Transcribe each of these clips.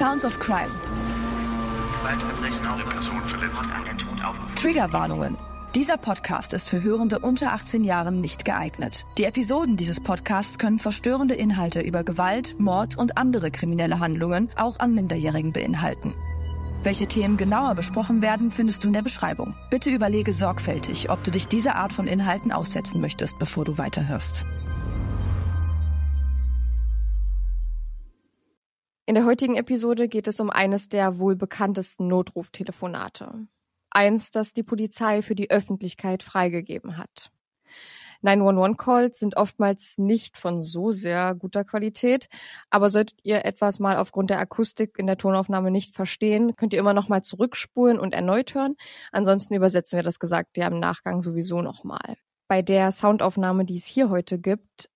Sounds of Crime. Triggerwarnungen. Dieser Podcast ist für Hörende unter 18 Jahren nicht geeignet. Die Episoden dieses Podcasts können verstörende Inhalte über Gewalt, Mord und andere kriminelle Handlungen auch an Minderjährigen beinhalten. Welche Themen genauer besprochen werden, findest du in der Beschreibung. Bitte überlege sorgfältig, ob du dich dieser Art von Inhalten aussetzen möchtest, bevor du weiterhörst. In der heutigen Episode geht es um eines der wohl bekanntesten Notruf-Telefonate. Eins, das die Polizei für die Öffentlichkeit freigegeben hat. 911-Calls sind oftmals nicht von so sehr guter Qualität, aber solltet ihr etwas mal aufgrund der Akustik in der Tonaufnahme nicht verstehen, könnt ihr immer noch mal zurückspulen und erneut hören. Ansonsten übersetzen wir das Gesagte ja im Nachgang sowieso noch mal. Bei der Soundaufnahme, die es hier heute gibt,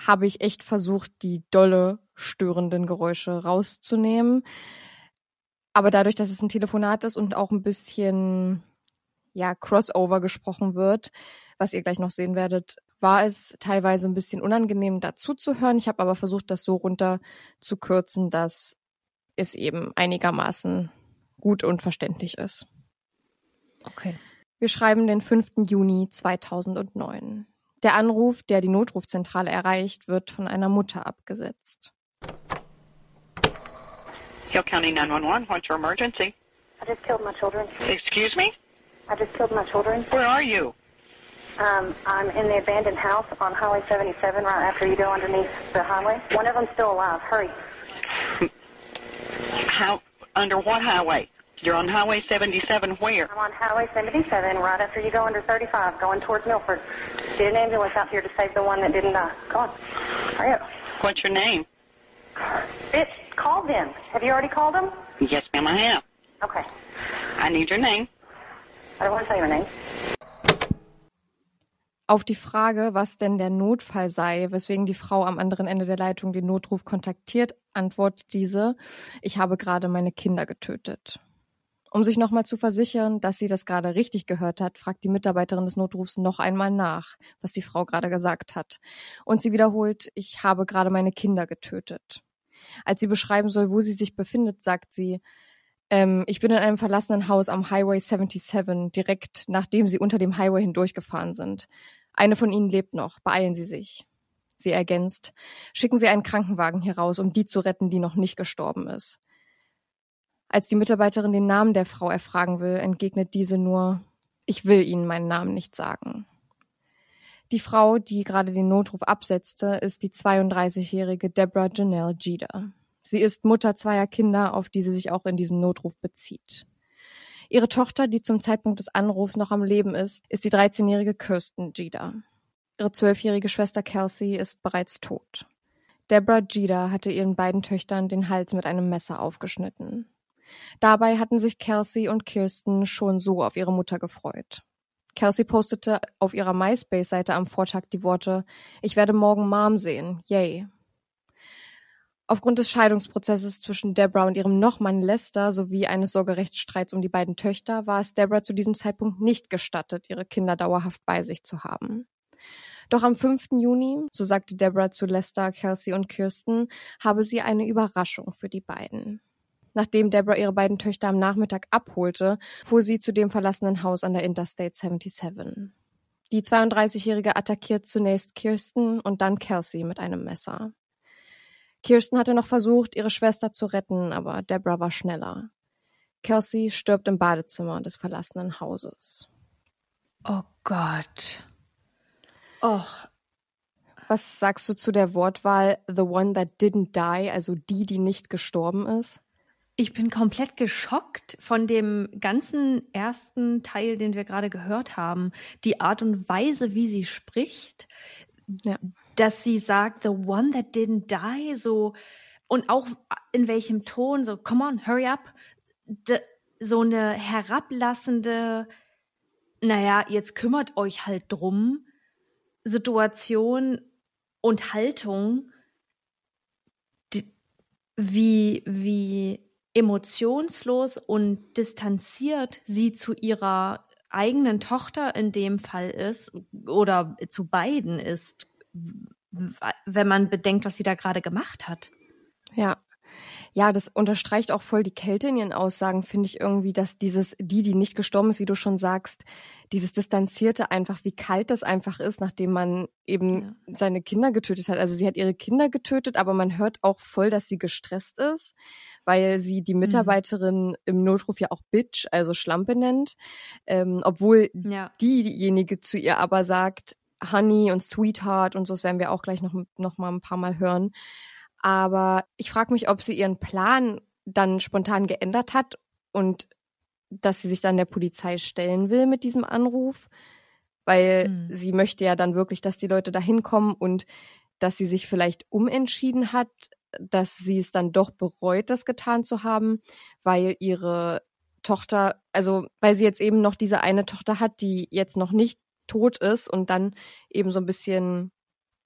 habe ich echt versucht, die dolle störenden Geräusche rauszunehmen. Aber dadurch, dass es ein Telefonat ist und auch ein bisschen ja, Crossover gesprochen wird, was ihr gleich noch sehen werdet, war es teilweise ein bisschen unangenehm dazu zu hören. Ich habe aber versucht, das so runter zu kürzen, dass es eben einigermaßen gut und verständlich ist. Okay. Wir schreiben den 5. Juni 2009. Der Anruf, der die Notrufzentrale erreicht, wird von einer Mutter abgesetzt. County 911, what's your emergency? I just killed my children. Excuse me? I just killed my children. Where are you? Um, I'm in the abandoned house on Highway 77 right after you go underneath the highway. One of them's still alive. Hurry. How, under what highway? You're on Highway 77 where? I'm on Highway 77 right after you go under 35 going towards Milford. Get an ambulance out here to save the one that didn't die. Come on. Hurry up. What's your name? Bitch, call them. Have you already called them? Yes, ma'am, I have. Okay. I need your name. I don't want to tell you my name. Auf die Frage, was denn der Notfall sei, weswegen die Frau am anderen Ende der Leitung den Notruf kontaktiert, antwortet diese, ich habe gerade meine Kinder getötet. Um sich nochmal zu versichern, dass sie das gerade richtig gehört hat, fragt die Mitarbeiterin des Notrufs noch einmal nach, was die Frau gerade gesagt hat. Und sie wiederholt, ich habe gerade meine Kinder getötet. Als sie beschreiben soll, wo sie sich befindet, sagt sie, ähm, ich bin in einem verlassenen Haus am Highway 77, direkt nachdem sie unter dem Highway hindurchgefahren sind. Eine von ihnen lebt noch, beeilen Sie sich. Sie ergänzt, schicken Sie einen Krankenwagen hier raus, um die zu retten, die noch nicht gestorben ist. Als die Mitarbeiterin den Namen der Frau erfragen will, entgegnet diese nur, ich will Ihnen meinen Namen nicht sagen. Die Frau, die gerade den Notruf absetzte, ist die 32-jährige Deborah Janelle Jeter. Sie ist Mutter zweier Kinder, auf die sie sich auch in diesem Notruf bezieht. Ihre Tochter, die zum Zeitpunkt des Anrufs noch am Leben ist, ist die 13-jährige Kirsten Jeter. Ihre zwölfjährige Schwester Kelsey ist bereits tot. Deborah Jeter hatte ihren beiden Töchtern den Hals mit einem Messer aufgeschnitten. Dabei hatten sich Kelsey und Kirsten schon so auf ihre Mutter gefreut. Kelsey postete auf ihrer MySpace-Seite am Vortag die Worte Ich werde morgen Mom sehen. Yay. Aufgrund des Scheidungsprozesses zwischen Deborah und ihrem Nochmann Lester sowie eines Sorgerechtsstreits um die beiden Töchter war es Deborah zu diesem Zeitpunkt nicht gestattet, ihre Kinder dauerhaft bei sich zu haben. Doch am 5. Juni, so sagte Deborah zu Lester, Kelsey und Kirsten, habe sie eine Überraschung für die beiden. Nachdem Deborah ihre beiden Töchter am Nachmittag abholte, fuhr sie zu dem verlassenen Haus an der Interstate 77. Die 32-Jährige attackiert zunächst Kirsten und dann Kelsey mit einem Messer. Kirsten hatte noch versucht, ihre Schwester zu retten, aber Deborah war schneller. Kelsey stirbt im Badezimmer des verlassenen Hauses. Oh Gott. Och. Was sagst du zu der Wortwahl The one that didn't die, also die, die nicht gestorben ist? Ich bin komplett geschockt von dem ganzen ersten Teil, den wir gerade gehört haben. Die Art und Weise, wie sie spricht. Ja. Dass sie sagt, the one that didn't die, so und auch in welchem Ton, so, come on, hurry up, de, so eine herablassende, naja, jetzt kümmert euch halt drum, Situation und Haltung, die, wie, wie emotionslos und distanziert sie zu ihrer eigenen Tochter in dem Fall ist oder zu beiden ist, wenn man bedenkt, was sie da gerade gemacht hat. Ja. Ja, das unterstreicht auch voll die Kälte in ihren Aussagen, finde ich irgendwie, dass dieses, die, die nicht gestorben ist, wie du schon sagst, dieses Distanzierte einfach, wie kalt das einfach ist, nachdem man eben ja. seine Kinder getötet hat. Also sie hat ihre Kinder getötet, aber man hört auch voll, dass sie gestresst ist, weil sie die mhm. Mitarbeiterin mhm. im Notruf ja auch Bitch, also Schlampe nennt, ähm, obwohl ja. diejenige zu ihr aber sagt, Honey und Sweetheart und so, das werden wir auch gleich noch, noch mal ein paar Mal hören. Aber ich frage mich, ob sie ihren Plan dann spontan geändert hat und dass sie sich dann der Polizei stellen will mit diesem Anruf, weil mhm. sie möchte ja dann wirklich, dass die Leute da hinkommen und dass sie sich vielleicht umentschieden hat, dass sie es dann doch bereut, das getan zu haben, weil ihre Tochter, also weil sie jetzt eben noch diese eine Tochter hat, die jetzt noch nicht tot ist und dann eben so ein bisschen,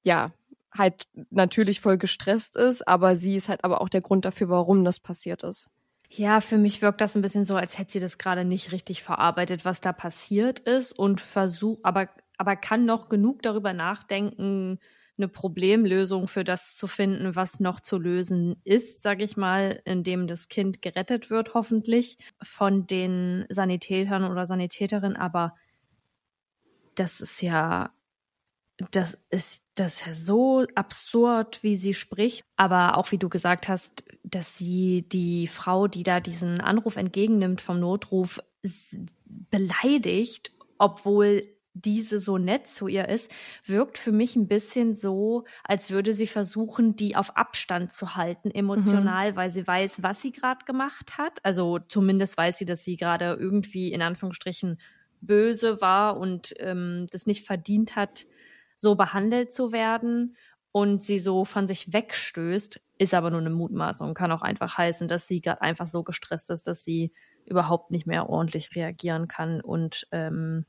ja, halt natürlich voll gestresst ist, aber sie ist halt aber auch der Grund dafür, warum das passiert ist. Ja, für mich wirkt das ein bisschen so, als hätte sie das gerade nicht richtig verarbeitet, was da passiert ist und versucht, aber, aber kann noch genug darüber nachdenken, eine Problemlösung für das zu finden, was noch zu lösen ist, sage ich mal, indem das Kind gerettet wird, hoffentlich von den Sanitätern oder Sanitäterinnen. Aber das ist ja, das ist das ist ja so absurd, wie sie spricht. Aber auch wie du gesagt hast, dass sie die Frau, die da diesen Anruf entgegennimmt vom Notruf, beleidigt, obwohl diese so nett zu ihr ist, wirkt für mich ein bisschen so, als würde sie versuchen, die auf Abstand zu halten, emotional, mhm. weil sie weiß, was sie gerade gemacht hat. Also zumindest weiß sie, dass sie gerade irgendwie in Anführungsstrichen böse war und ähm, das nicht verdient hat, so behandelt zu werden und sie so von sich wegstößt, ist aber nur eine Mutmaßung. Kann auch einfach heißen, dass sie gerade einfach so gestresst ist, dass sie überhaupt nicht mehr ordentlich reagieren kann und ähm,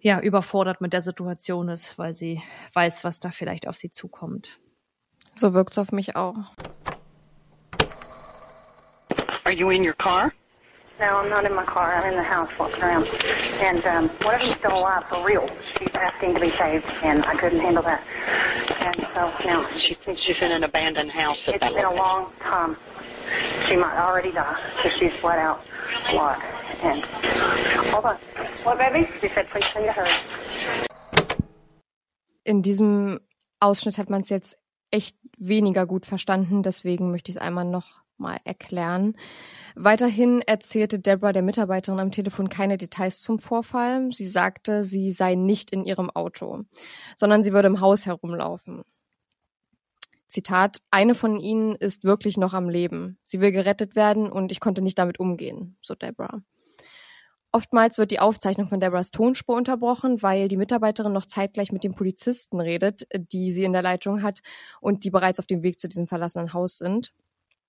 ja, überfordert mit der Situation ist, weil sie weiß, was da vielleicht auf sie zukommt. So wirkt es auf mich auch. Are you in your car? No, I'm not in my car. I'm in the house walking around. And um, one of them's still alive for real. She's asking to be saved, and I couldn't handle that. And so now she's she's in an abandoned house. At it's that been location. a long time. She might already die because she's flat out a lot. And hold on, what baby? She said, please send to her. In diesem Ausschnitt hat man es jetzt echt weniger gut verstanden, deswegen möchte ich es einmal noch mal erklären. Weiterhin erzählte Deborah der Mitarbeiterin am Telefon keine Details zum Vorfall. Sie sagte, sie sei nicht in ihrem Auto, sondern sie würde im Haus herumlaufen. Zitat, eine von ihnen ist wirklich noch am Leben. Sie will gerettet werden und ich konnte nicht damit umgehen, so Deborah. Oftmals wird die Aufzeichnung von Deborahs Tonspur unterbrochen, weil die Mitarbeiterin noch zeitgleich mit dem Polizisten redet, die sie in der Leitung hat und die bereits auf dem Weg zu diesem verlassenen Haus sind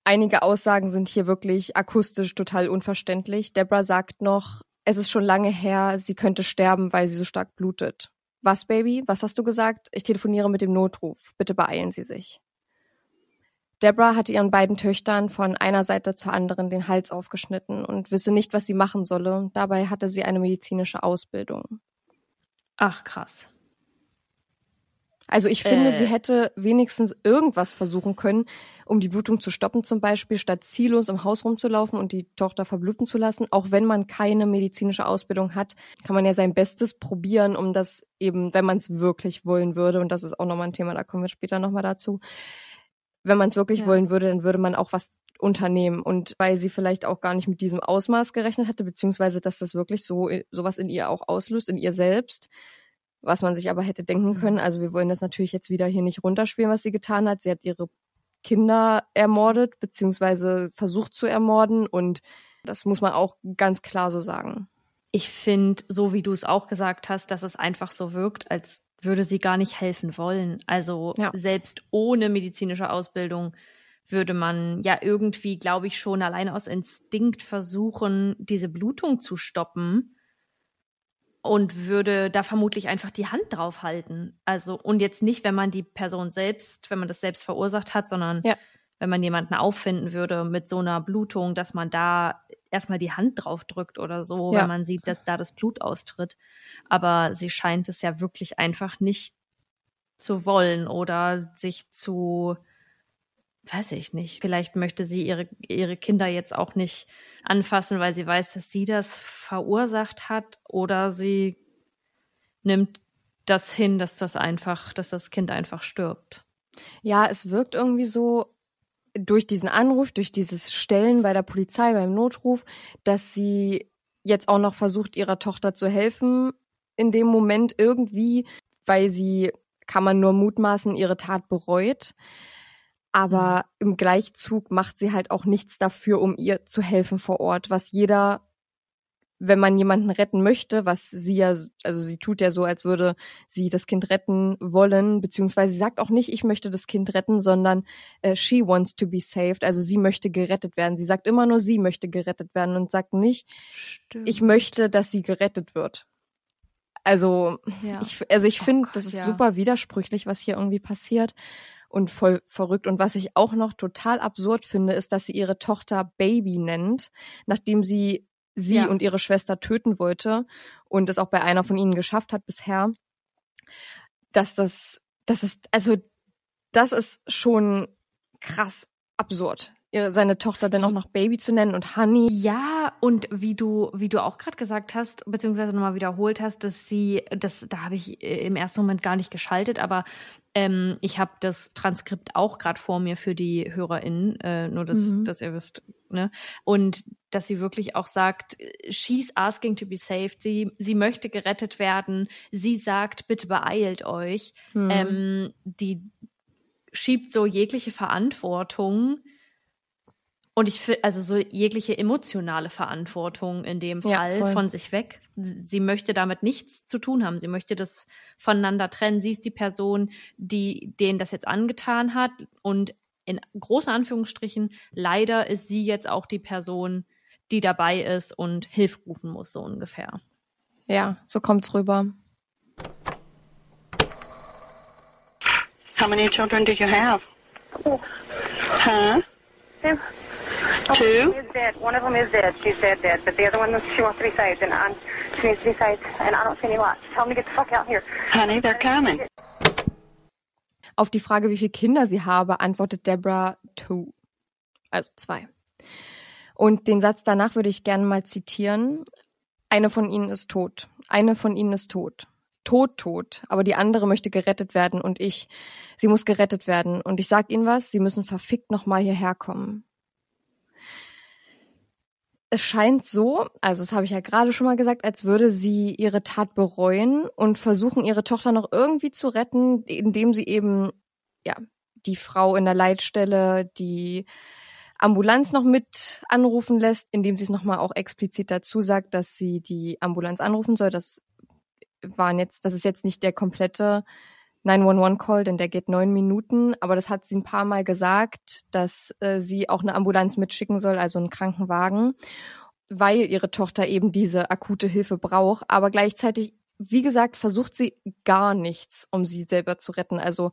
einige Aussagen sind hier wirklich akustisch total unverständlich. Deborah sagt noch, es ist schon lange her, sie könnte sterben, weil sie so stark blutet. Was, Baby? Was hast du gesagt? Ich telefoniere mit dem Notruf. Bitte beeilen Sie sich. Deborah hatte ihren beiden Töchtern von einer Seite zur anderen den Hals aufgeschnitten und wisse nicht, was sie machen solle. Dabei hatte sie eine medizinische Ausbildung. Ach, krass. Also ich finde, äh. sie hätte wenigstens irgendwas versuchen können, um die Blutung zu stoppen, zum Beispiel, statt ziellos im Haus rumzulaufen und die Tochter verbluten zu lassen. Auch wenn man keine medizinische Ausbildung hat, kann man ja sein Bestes probieren, um das eben, wenn man es wirklich wollen würde, und das ist auch nochmal ein Thema, da kommen wir später nochmal dazu. Wenn man es wirklich ja. wollen würde, dann würde man auch was unternehmen. Und weil sie vielleicht auch gar nicht mit diesem Ausmaß gerechnet hatte, beziehungsweise dass das wirklich so sowas in ihr auch auslöst, in ihr selbst, was man sich aber hätte denken mhm. können. Also wir wollen das natürlich jetzt wieder hier nicht runterspielen, was sie getan hat. Sie hat ihre Kinder ermordet, beziehungsweise versucht zu ermorden und das muss man auch ganz klar so sagen. Ich finde, so wie du es auch gesagt hast, dass es einfach so wirkt, als würde sie gar nicht helfen wollen. Also ja. selbst ohne medizinische Ausbildung würde man ja irgendwie, glaube ich, schon allein aus Instinkt versuchen, diese Blutung zu stoppen und würde da vermutlich einfach die Hand drauf halten. Also, und jetzt nicht, wenn man die Person selbst, wenn man das selbst verursacht hat, sondern ja. wenn man jemanden auffinden würde mit so einer Blutung, dass man da erstmal die Hand drauf drückt oder so, ja. wenn man sieht, dass da das Blut austritt. Aber sie scheint es ja wirklich einfach nicht zu wollen oder sich zu weiß ich nicht. Vielleicht möchte sie ihre, ihre Kinder jetzt auch nicht anfassen, weil sie weiß, dass sie das verursacht hat, oder sie nimmt das hin, dass das einfach, dass das Kind einfach stirbt. Ja, es wirkt irgendwie so durch diesen Anruf, durch dieses Stellen bei der Polizei, beim Notruf, dass sie jetzt auch noch versucht, ihrer Tochter zu helfen, in dem Moment irgendwie, weil sie, kann man nur mutmaßen, ihre Tat bereut aber mhm. im Gleichzug macht sie halt auch nichts dafür, um ihr zu helfen vor Ort, was jeder, wenn man jemanden retten möchte, was sie ja, also sie tut ja so, als würde sie das Kind retten wollen, beziehungsweise sie sagt auch nicht, ich möchte das Kind retten, sondern äh, she wants to be saved, also sie möchte gerettet werden. Sie sagt immer nur, sie möchte gerettet werden und sagt nicht, Stimmt. ich möchte, dass sie gerettet wird. Also ja. ich, also ich oh finde, das ist ja. super widersprüchlich, was hier irgendwie passiert und voll verrückt. Und was ich auch noch total absurd finde, ist, dass sie ihre Tochter Baby nennt, nachdem sie sie ja. und ihre Schwester töten wollte und es auch bei einer von ihnen geschafft hat bisher. Dass das, das ist, also, das ist schon krass absurd ihre, seine Tochter dann auch noch Baby zu nennen und Honey. Ja, und wie du, wie du auch gerade gesagt hast, beziehungsweise nochmal wiederholt hast, dass sie, das, da habe ich äh, im ersten Moment gar nicht geschaltet, aber ähm, ich habe das Transkript auch gerade vor mir für die HörerInnen, äh, nur dass, mhm. dass ihr wisst, ne? Und dass sie wirklich auch sagt, she's asking to be saved, sie, sie möchte gerettet werden, sie sagt, bitte beeilt euch. Mhm. Ähm, die schiebt so jegliche Verantwortung und ich finde, also so jegliche emotionale Verantwortung in dem Fall ja, von sich weg. Sie möchte damit nichts zu tun haben. Sie möchte das voneinander trennen. Sie ist die Person, die denen das jetzt angetan hat. Und in großen Anführungsstrichen, leider ist sie jetzt auch die Person, die dabei ist und Hilfe rufen muss, so ungefähr. Ja, so kommt's rüber. How many children do you have? Huh? Two. Is dead. One of them is dead. She's dead, dead. But the other one, she wants to be saved, and I'm, she needs to be saved, and I don't see any lights. Tell them to get the fuck out here. Honey, they're coming. Auf die Frage, wie viele Kinder sie habe, antwortet Deborah two. Also zwei. Und den Satz danach würde ich gerne mal zitieren. Eine von ihnen ist tot. Eine von ihnen ist tot. Tot, tot. Aber die andere möchte gerettet werden und ich. Sie muss gerettet werden. Und ich sag ihnen was, sie müssen verfickt nochmal hierher kommen es scheint so, also das habe ich ja gerade schon mal gesagt, als würde sie ihre Tat bereuen und versuchen, ihre Tochter noch irgendwie zu retten, indem sie eben, ja, die Frau in der Leitstelle, die Ambulanz noch mit anrufen lässt, indem sie es nochmal auch explizit dazu sagt, dass sie die Ambulanz anrufen soll. Das waren jetzt, das ist jetzt nicht der komplette 911-Call, denn der geht neun Minuten. Aber das hat sie ein paar Mal gesagt, dass äh, sie auch eine Ambulanz mitschicken soll, also einen Krankenwagen, weil ihre Tochter eben diese akute Hilfe braucht. Aber gleichzeitig, wie gesagt, versucht sie gar nichts, um sie selber zu retten. Also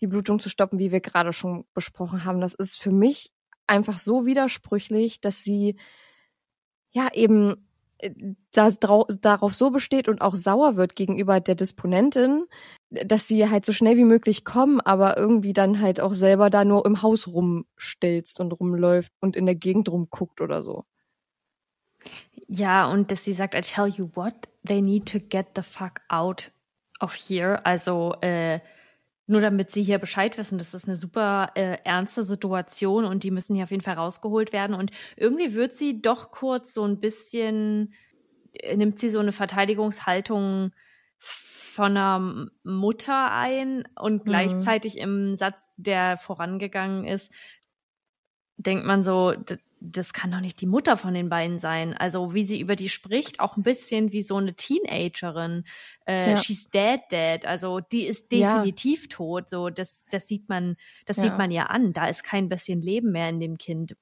die Blutung zu stoppen, wie wir gerade schon besprochen haben. Das ist für mich einfach so widersprüchlich, dass sie ja eben da, darauf so besteht und auch sauer wird gegenüber der Disponentin, dass sie halt so schnell wie möglich kommen, aber irgendwie dann halt auch selber da nur im Haus rumstelzt und rumläuft und in der Gegend rumguckt oder so. Ja, und dass sie sagt, I tell you what, they need to get the fuck out of here. Also äh, nur damit Sie hier Bescheid wissen, das ist eine super äh, ernste Situation und die müssen hier auf jeden Fall rausgeholt werden. Und irgendwie wird sie doch kurz so ein bisschen, äh, nimmt sie so eine Verteidigungshaltung von einer Mutter ein und mhm. gleichzeitig im Satz, der vorangegangen ist, denkt man so, das kann doch nicht die Mutter von den beiden sein. Also wie sie über die spricht, auch ein bisschen wie so eine Teenagerin. Äh, Ja. She's dead, dead. Also die ist Ja. definitiv tot. So das, das sieht man, das Ja. sieht man ja an. Da ist kein bisschen Leben mehr in dem Kind.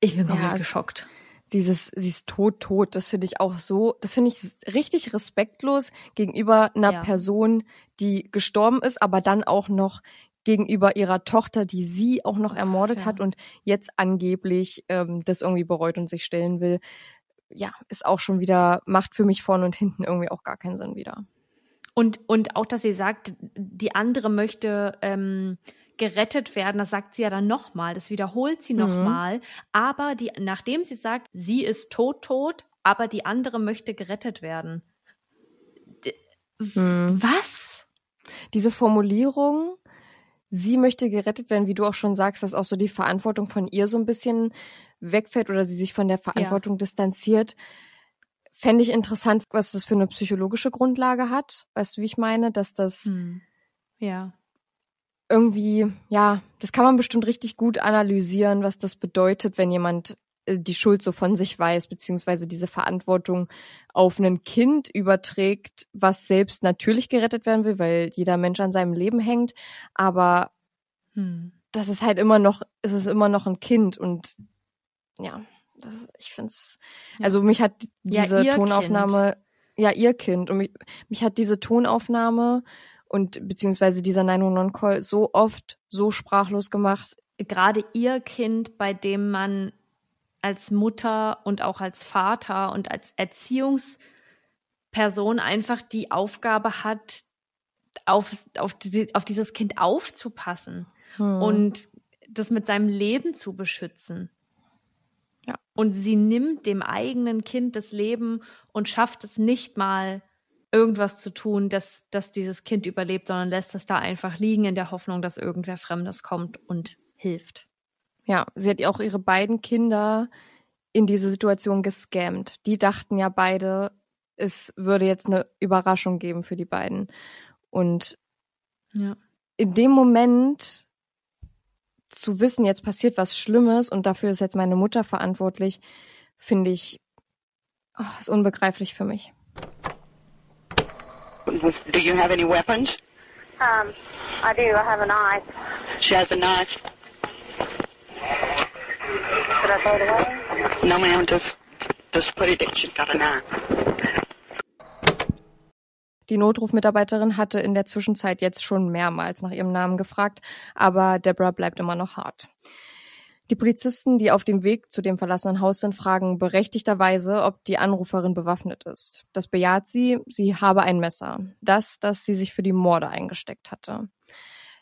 Ich bin Ja, komplett es- geschockt. Dieses, sie ist tot, tot, das finde ich auch so, das finde ich richtig respektlos gegenüber einer Ja. Person, die gestorben ist, aber dann auch noch gegenüber ihrer Tochter, die sie auch noch ermordet Ja. hat und jetzt angeblich ähm, das irgendwie bereut und sich stellen will. Ja, ist auch schon wieder, macht für mich vorne und hinten irgendwie auch gar keinen Sinn wieder. Und, und auch, dass sie sagt, die andere möchte ähm, gerettet werden, das sagt sie ja dann nochmal, das wiederholt sie Mhm. nochmal. Aber die, nachdem sie sagt, sie ist tot, tot, aber die andere möchte gerettet werden. D- Mhm. Was? diese Formulierung, sie möchte gerettet werden, wie du auch schon sagst, dass auch so die Verantwortung von ihr so ein bisschen wegfällt oder sie sich von der Verantwortung distanziert, fände ich interessant, was das für eine psychologische Grundlage hat. Weißt du, wie ich meine? Dass das Hm. Ja. irgendwie, ja, das kann man bestimmt richtig gut analysieren, was das bedeutet, wenn jemand die Schuld so von sich weiß, beziehungsweise diese Verantwortung auf ein Kind überträgt, was selbst natürlich gerettet werden will, weil jeder Mensch an seinem Leben hängt, aber Hm. das ist halt immer noch, es ist immer noch ein Kind und ja, das ich finde es, Ja. also mich hat Ja, diese ihr Tonaufnahme, ja, ihr Kind und mich, mich hat diese Tonaufnahme und beziehungsweise dieser 911-Call so oft so sprachlos gemacht. Gerade ihr Kind, bei dem man als Mutter und auch als Vater und als Erziehungsperson einfach die Aufgabe hat, auf, auf, die, auf dieses Kind aufzupassen. Hm. und das mit seinem Leben zu beschützen. Ja. Und sie nimmt dem eigenen Kind das Leben und schafft es nicht mal, irgendwas zu tun, dass, dass dieses Kind überlebt, sondern lässt es da einfach liegen in der Hoffnung, dass irgendwer Fremdes kommt und hilft. Ja, sie hat auch ihre beiden Kinder in diese Situation gescammt. Die dachten ja beide, es würde jetzt eine Überraschung geben für die beiden. Und Ja. in dem Moment zu wissen, jetzt passiert was Schlimmes und dafür ist jetzt meine Mutter verantwortlich, finde ich, oh, ist unbegreiflich für mich. Do you have any weapons? Um, I do. I have a knife. She has a knife. It in. She's got a knife. Die Notrufmitarbeiterin hatte in der Zwischenzeit jetzt schon mehrmals nach ihrem Namen gefragt, aber Deborah bleibt immer noch hart. Die Polizisten, die auf dem Weg zu dem verlassenen Haus sind, fragen berechtigterweise, ob die Anruferin bewaffnet ist. Das bejaht sie, sie habe ein Messer. Das, das sie sich für die Morde eingesteckt hatte.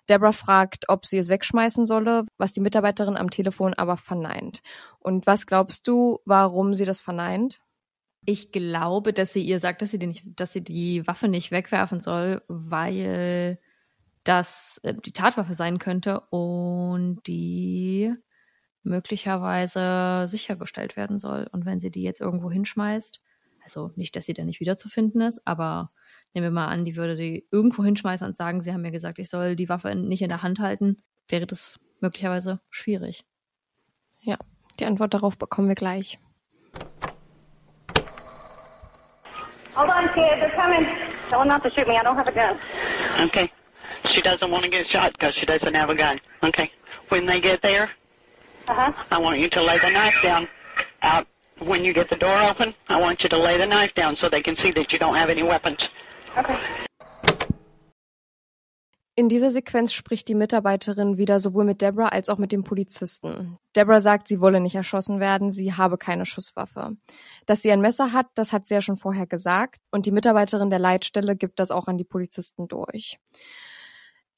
Deborah fragt, ob sie es wegschmeißen solle, was die Mitarbeiterin am Telefon aber verneint. Und was glaubst du, warum sie das verneint? Ich glaube, dass sie ihr sagt, dass sie die, nicht, dass sie die Waffe nicht wegwerfen soll, weil das äh, die Tatwaffe sein könnte und die möglicherweise sichergestellt werden soll. Und wenn sie die jetzt irgendwo hinschmeißt, also nicht, dass sie da nicht wiederzufinden ist, aber nehmen wir mal an, die würde die irgendwo hinschmeißen und sagen, sie haben mir gesagt, ich soll die Waffe nicht in der Hand halten, wäre das möglicherweise schwierig. Ja, die Antwort darauf bekommen wir gleich. Hold on, kid. They're coming. Tell them not to shoot me. I don't have a gun. Okay. She doesn't want to get shot because she doesn't have a gun. Okay. When they get there, Uh-huh. I want you to lay the knife down out when you get the door open. I want you to lay the knife down so they can see that you don't have any weapons. In dieser Sequenz spricht die Mitarbeiterin wieder sowohl mit Deborah als auch mit dem Polizisten. Deborah sagt, sie wolle nicht erschossen werden, sie habe keine Schusswaffe. Dass sie ein Messer hat, das hat sie ja schon vorher gesagt und die Mitarbeiterin der Leitstelle gibt das auch an die Polizisten durch.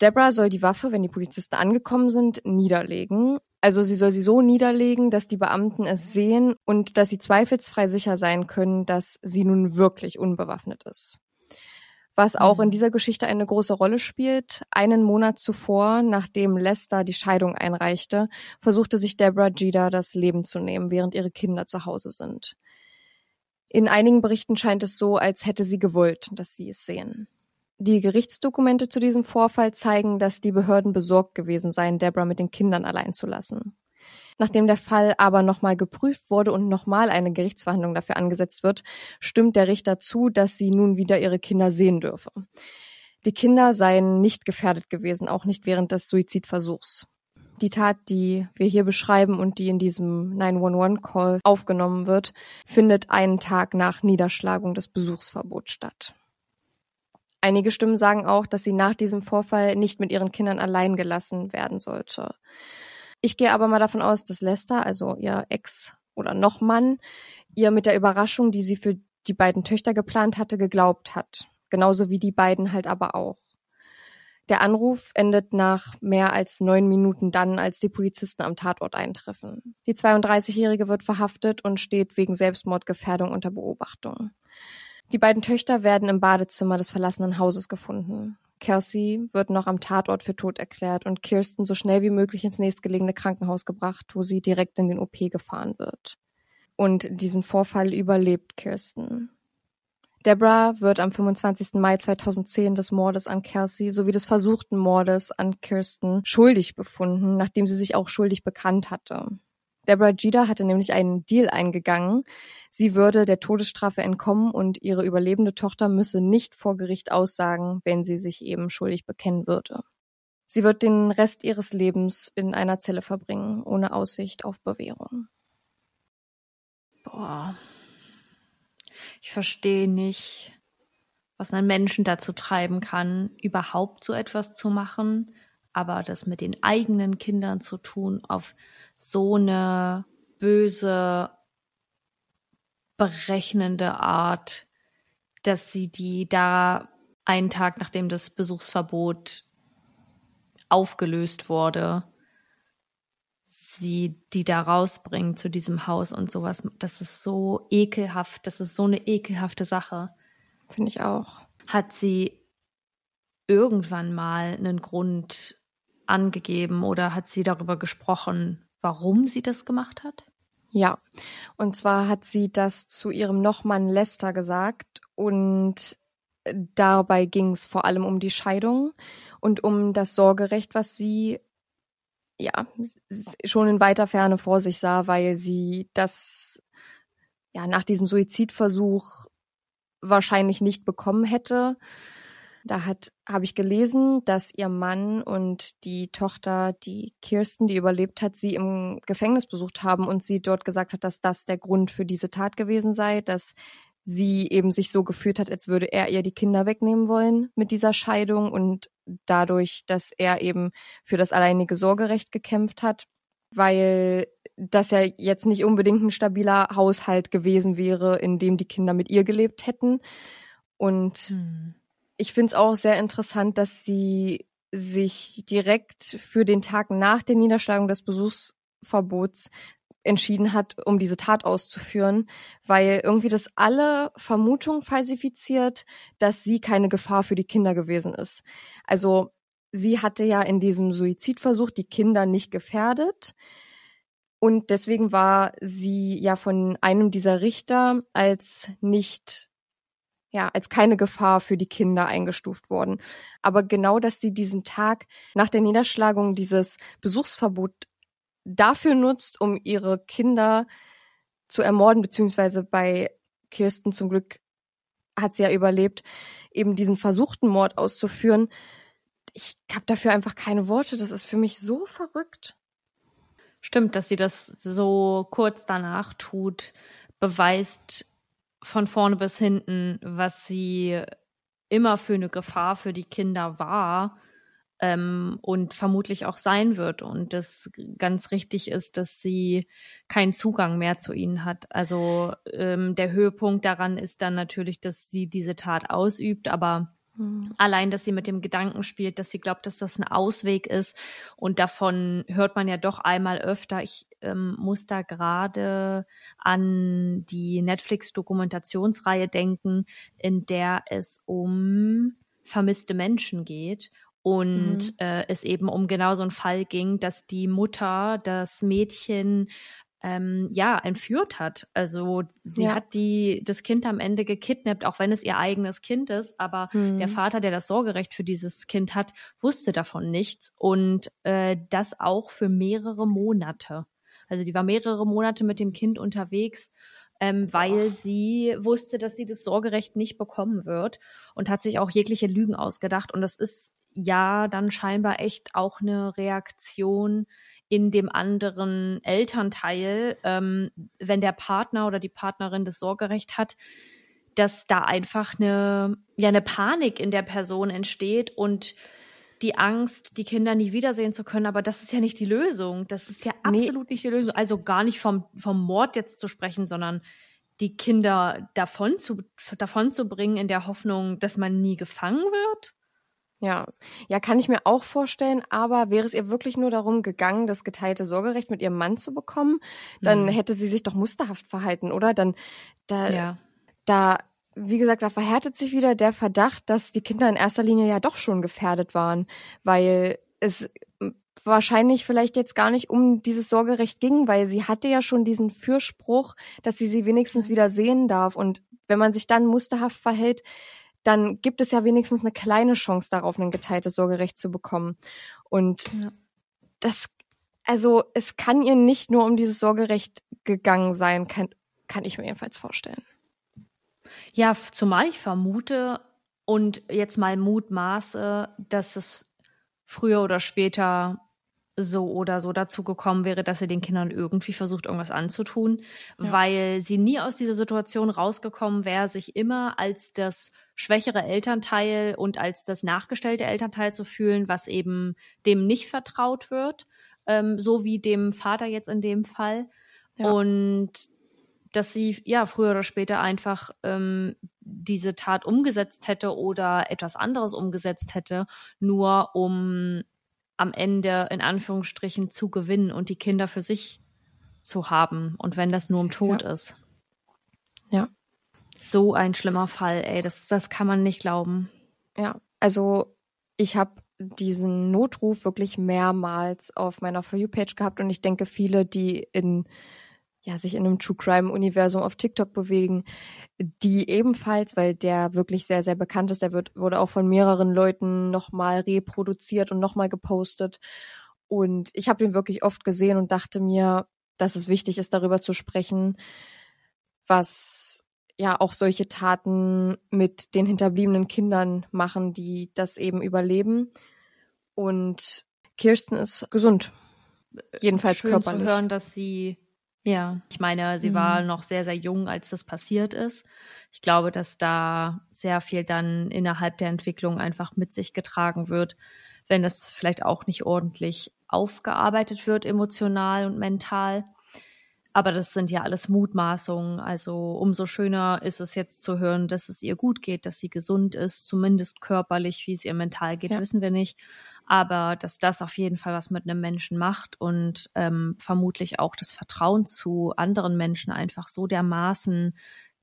Deborah soll die Waffe, wenn die Polizisten angekommen sind, niederlegen. Also sie soll sie so niederlegen, dass die Beamten es sehen und dass sie zweifelsfrei sicher sein können, dass sie nun wirklich unbewaffnet ist. Was auch in Mhm. dieser Geschichte eine große Rolle spielt. Einen Monat zuvor, nachdem Lester die Scheidung einreichte, versuchte sich Deborah Jeter das Leben zu nehmen, während ihre Kinder zu Hause sind. In einigen Berichten scheint es so, als hätte sie gewollt, dass sie es sehen. Die Gerichtsdokumente zu diesem Vorfall zeigen, dass die Behörden besorgt gewesen seien, Deborah mit den Kindern allein zu lassen. Nachdem der Fall aber nochmal geprüft wurde und nochmal eine Gerichtsverhandlung dafür angesetzt wird, stimmt der Richter zu, dass sie nun wieder ihre Kinder sehen dürfe. Die Kinder seien nicht gefährdet gewesen, auch nicht während des Suizidversuchs. Die Tat, die wir hier beschreiben und die in diesem 911-Call aufgenommen wird, findet einen Tag nach Niederschlagung des Besuchsverbots statt. Einige Stimmen sagen auch, dass sie nach diesem Vorfall nicht mit ihren Kindern allein gelassen werden sollte. Ich gehe aber mal davon aus, dass Lester, also ihr Ex oder noch Mann, ihr mit der Überraschung, die sie für die beiden Töchter geplant hatte, geglaubt hat. Genauso wie die beiden halt aber auch. Der Anruf endet nach mehr als neun Minuten dann, als die Polizisten am Tatort eintreffen. Die 32-Jährige wird verhaftet und steht wegen Selbstmordgefährdung unter Beobachtung. Die beiden Töchter werden im Badezimmer des verlassenen Hauses gefunden. Kelsey wird noch am Tatort für tot erklärt und Kirsten so schnell wie möglich ins nächstgelegene Krankenhaus gebracht, wo sie direkt in den OP gefahren wird. Und diesen Vorfall überlebt Kirsten. Deborah wird am 25. Mai 2010 des Mordes an Kelsey sowie des versuchten Mordes an Kirsten schuldig befunden, nachdem sie sich auch schuldig bekannt hatte. Deborah Jeter hatte nämlich einen Deal eingegangen. Sie würde der Todesstrafe entkommen und ihre überlebende Tochter müsse nicht vor Gericht aussagen, wenn sie sich eben schuldig bekennen würde. Sie wird den Rest ihres Lebens in einer Zelle verbringen, ohne Aussicht auf Bewährung. Boah, ich verstehe nicht, was einen Menschen dazu treiben kann, überhaupt so etwas zu machen, aber das mit den eigenen Kindern zu tun, auf so eine böse, berechnende Art, dass sie die da einen Tag nachdem das Besuchsverbot aufgelöst wurde, sie die da rausbringen zu diesem Haus und sowas. Das ist so ekelhaft. Das ist so eine ekelhafte Sache. Finde ich auch. Hat sie irgendwann mal einen Grund angegeben oder hat sie darüber gesprochen, warum sie das gemacht hat? Ja, und zwar hat sie das zu ihrem Nochmann Lester gesagt und dabei ging es vor allem um die Scheidung und um das Sorgerecht, was sie ja, schon in weiter Ferne vor sich sah, weil sie das ja nach diesem Suizidversuch wahrscheinlich nicht bekommen hätte. Da habe ich gelesen, dass ihr Mann und die Tochter, die Kirsten, die überlebt hat, sie im Gefängnis besucht haben und sie dort gesagt hat, dass das der Grund für diese Tat gewesen sei, dass sie eben sich so gefühlt hat, als würde er ihr die Kinder wegnehmen wollen mit dieser Scheidung und dadurch, dass er eben für das alleinige Sorgerecht gekämpft hat, weil das ja jetzt nicht unbedingt ein stabiler Haushalt gewesen wäre, in dem die Kinder mit ihr gelebt hätten. Und hm. Ich finde es auch sehr interessant, dass sie sich direkt für den Tag nach der Niederschlagung des Besuchsverbots entschieden hat, um diese Tat auszuführen, weil irgendwie das alle Vermutungen falsifiziert, dass sie keine Gefahr für die Kinder gewesen ist. Also sie hatte ja in diesem Suizidversuch die Kinder nicht gefährdet. Und deswegen war sie ja von einem dieser Richter als nicht, ja, als keine Gefahr für die Kinder eingestuft worden. Aber genau, dass sie diesen Tag nach der Niederschlagung dieses Besuchsverbot dafür nutzt, um ihre Kinder zu ermorden, beziehungsweise bei Kirsten zum Glück hat sie ja überlebt, eben diesen versuchten Mord auszuführen. Ich habe dafür einfach keine Worte. Das ist für mich so verrückt. Stimmt, dass sie das so kurz danach tut, beweist von vorne bis hinten, was sie immer für eine Gefahr für die Kinder war ähm, und vermutlich auch sein wird und das ganz richtig ist, dass sie keinen Zugang mehr zu ihnen hat. Also ähm, der Höhepunkt daran ist dann natürlich, dass sie diese Tat ausübt, aber hm. Allein, dass sie mit dem Gedanken spielt, dass sie glaubt, dass das ein Ausweg ist. Und davon hört man ja doch einmal öfter. Ich ähm, muss da gerade an die Netflix-Dokumentationsreihe denken, in der es um vermisste Menschen geht und mhm. äh, es eben um genau so einen Fall ging, dass die Mutter das Mädchen ähm, ja entführt hat. Also sie ja. hat die das Kind am Ende gekidnappt, auch wenn es ihr eigenes Kind ist. Aber mhm. der Vater, der das Sorgerecht für dieses Kind hat, wusste davon nichts und äh, das auch für mehrere Monate. Also die war mehrere Monate mit dem Kind unterwegs, ähm, weil sie wusste, dass sie das Sorgerecht nicht bekommen wird und hat sich auch jegliche Lügen ausgedacht. Und das ist ja dann scheinbar echt auch eine Reaktion in dem anderen Elternteil, ähm, wenn der Partner oder die Partnerin das Sorgerecht hat, dass da einfach eine, ja, eine Panik in der Person entsteht und die Angst, die Kinder nie wiedersehen zu können, aber das ist ja nicht die Lösung. Das ist ja absolut nee. nicht die Lösung. Also gar nicht vom, vom Mord jetzt zu sprechen, sondern die Kinder davon zu, davon zu bringen in der Hoffnung, dass man nie gefangen wird. Ja, ja, kann ich mir auch vorstellen, aber wäre es ihr wirklich nur darum gegangen, das geteilte Sorgerecht mit ihrem Mann zu bekommen, dann hm. hätte sie sich doch musterhaft verhalten, oder? Dann, da, ja. da, wie gesagt, da verhärtet sich wieder der Verdacht, dass die Kinder in erster Linie ja doch schon gefährdet waren, weil es wahrscheinlich vielleicht jetzt gar nicht um dieses Sorgerecht ging, weil sie hatte ja schon diesen Fürspruch, dass sie sie wenigstens wieder sehen darf. Und wenn man sich dann musterhaft verhält, dann gibt es ja wenigstens eine kleine Chance darauf, ein geteiltes Sorgerecht zu bekommen. Und ja. das, also es kann ihr nicht nur um dieses Sorgerecht gegangen sein, kann, kann ich mir jedenfalls vorstellen. Ja, zumal ich vermute und jetzt mal mutmaße, dass es früher oder später so oder so dazu gekommen wäre, dass sie den Kindern irgendwie versucht, irgendwas anzutun, ja. weil sie nie aus dieser Situation rausgekommen wäre, sich immer als das schwächere Elternteil und als das nachgestellte Elternteil zu fühlen, was eben dem nicht vertraut wird, ähm, so wie dem Vater jetzt in dem Fall. Ja. Und dass sie ja früher oder später einfach ähm, diese Tat umgesetzt hätte oder etwas anderes umgesetzt hätte, nur um am Ende in Anführungsstrichen zu gewinnen und die Kinder für sich zu haben. Und wenn das nur im Tod ja. ist. Ja. So ein schlimmer Fall, ey, das, das kann man nicht glauben. Ja, also ich habe diesen Notruf wirklich mehrmals auf meiner For You-Page gehabt und ich denke, viele, die in ja, sich in einem True Crime Universum auf TikTok bewegen, die ebenfalls, weil der wirklich sehr, sehr bekannt ist, der wird, wurde auch von mehreren Leuten nochmal reproduziert und nochmal gepostet. Und ich habe ihn wirklich oft gesehen und dachte mir, dass es wichtig ist, darüber zu sprechen, was ja auch solche Taten mit den hinterbliebenen Kindern machen, die das eben überleben. Und Kirsten ist gesund. Jedenfalls Schön körperlich. zu hören, dass sie ja, ich meine, sie mhm. war noch sehr, sehr jung, als das passiert ist. Ich glaube, dass da sehr viel dann innerhalb der Entwicklung einfach mit sich getragen wird, wenn es vielleicht auch nicht ordentlich aufgearbeitet wird, emotional und mental. Aber das sind ja alles Mutmaßungen. Also umso schöner ist es jetzt zu hören, dass es ihr gut geht, dass sie gesund ist, zumindest körperlich, wie es ihr mental geht, ja. wissen wir nicht aber dass das auf jeden Fall was mit einem Menschen macht und ähm, vermutlich auch das Vertrauen zu anderen Menschen einfach so dermaßen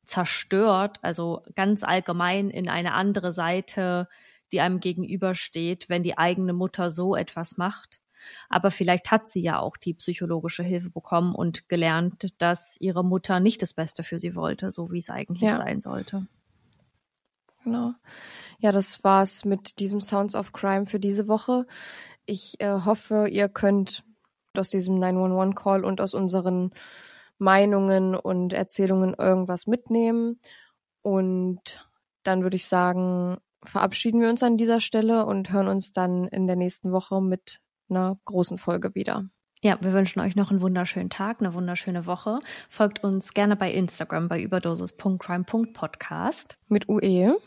zerstört, also ganz allgemein in eine andere Seite, die einem gegenübersteht, wenn die eigene Mutter so etwas macht. Aber vielleicht hat sie ja auch die psychologische Hilfe bekommen und gelernt, dass ihre Mutter nicht das Beste für sie wollte, so wie es eigentlich ja. sein sollte. Genau. Ja, das war's mit diesem Sounds of Crime für diese Woche. Ich äh, hoffe, ihr könnt aus diesem 911-Call und aus unseren Meinungen und Erzählungen irgendwas mitnehmen. Und dann würde ich sagen, verabschieden wir uns an dieser Stelle und hören uns dann in der nächsten Woche mit einer großen Folge wieder. Ja, wir wünschen euch noch einen wunderschönen Tag, eine wunderschöne Woche. Folgt uns gerne bei Instagram bei überdosis.crime.podcast. Mit UE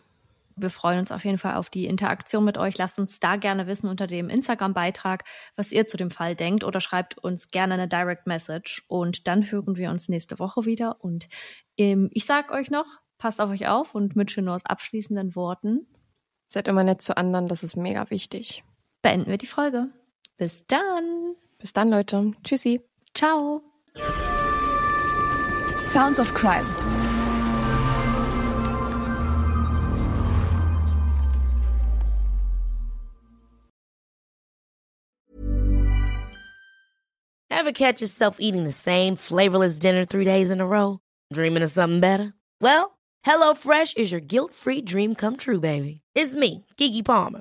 wir freuen uns auf jeden Fall auf die Interaktion mit euch. Lasst uns da gerne wissen unter dem Instagram-Beitrag, was ihr zu dem Fall denkt oder schreibt uns gerne eine Direct Message und dann hören wir uns nächste Woche wieder. Und ähm, ich sag euch noch, passt auf euch auf und mit Chenors abschließenden Worten. Seid immer nett zu anderen, das ist mega wichtig. Beenden wir die Folge. Bis dann. Bis dann, Leute. Tschüssi. Ciao. Sounds of Crime. Ever catch yourself eating the same flavorless dinner three days in a row? Dreaming of something better? Well, HelloFresh is your guilt-free dream come true, baby. It's me, Kiki Palmer.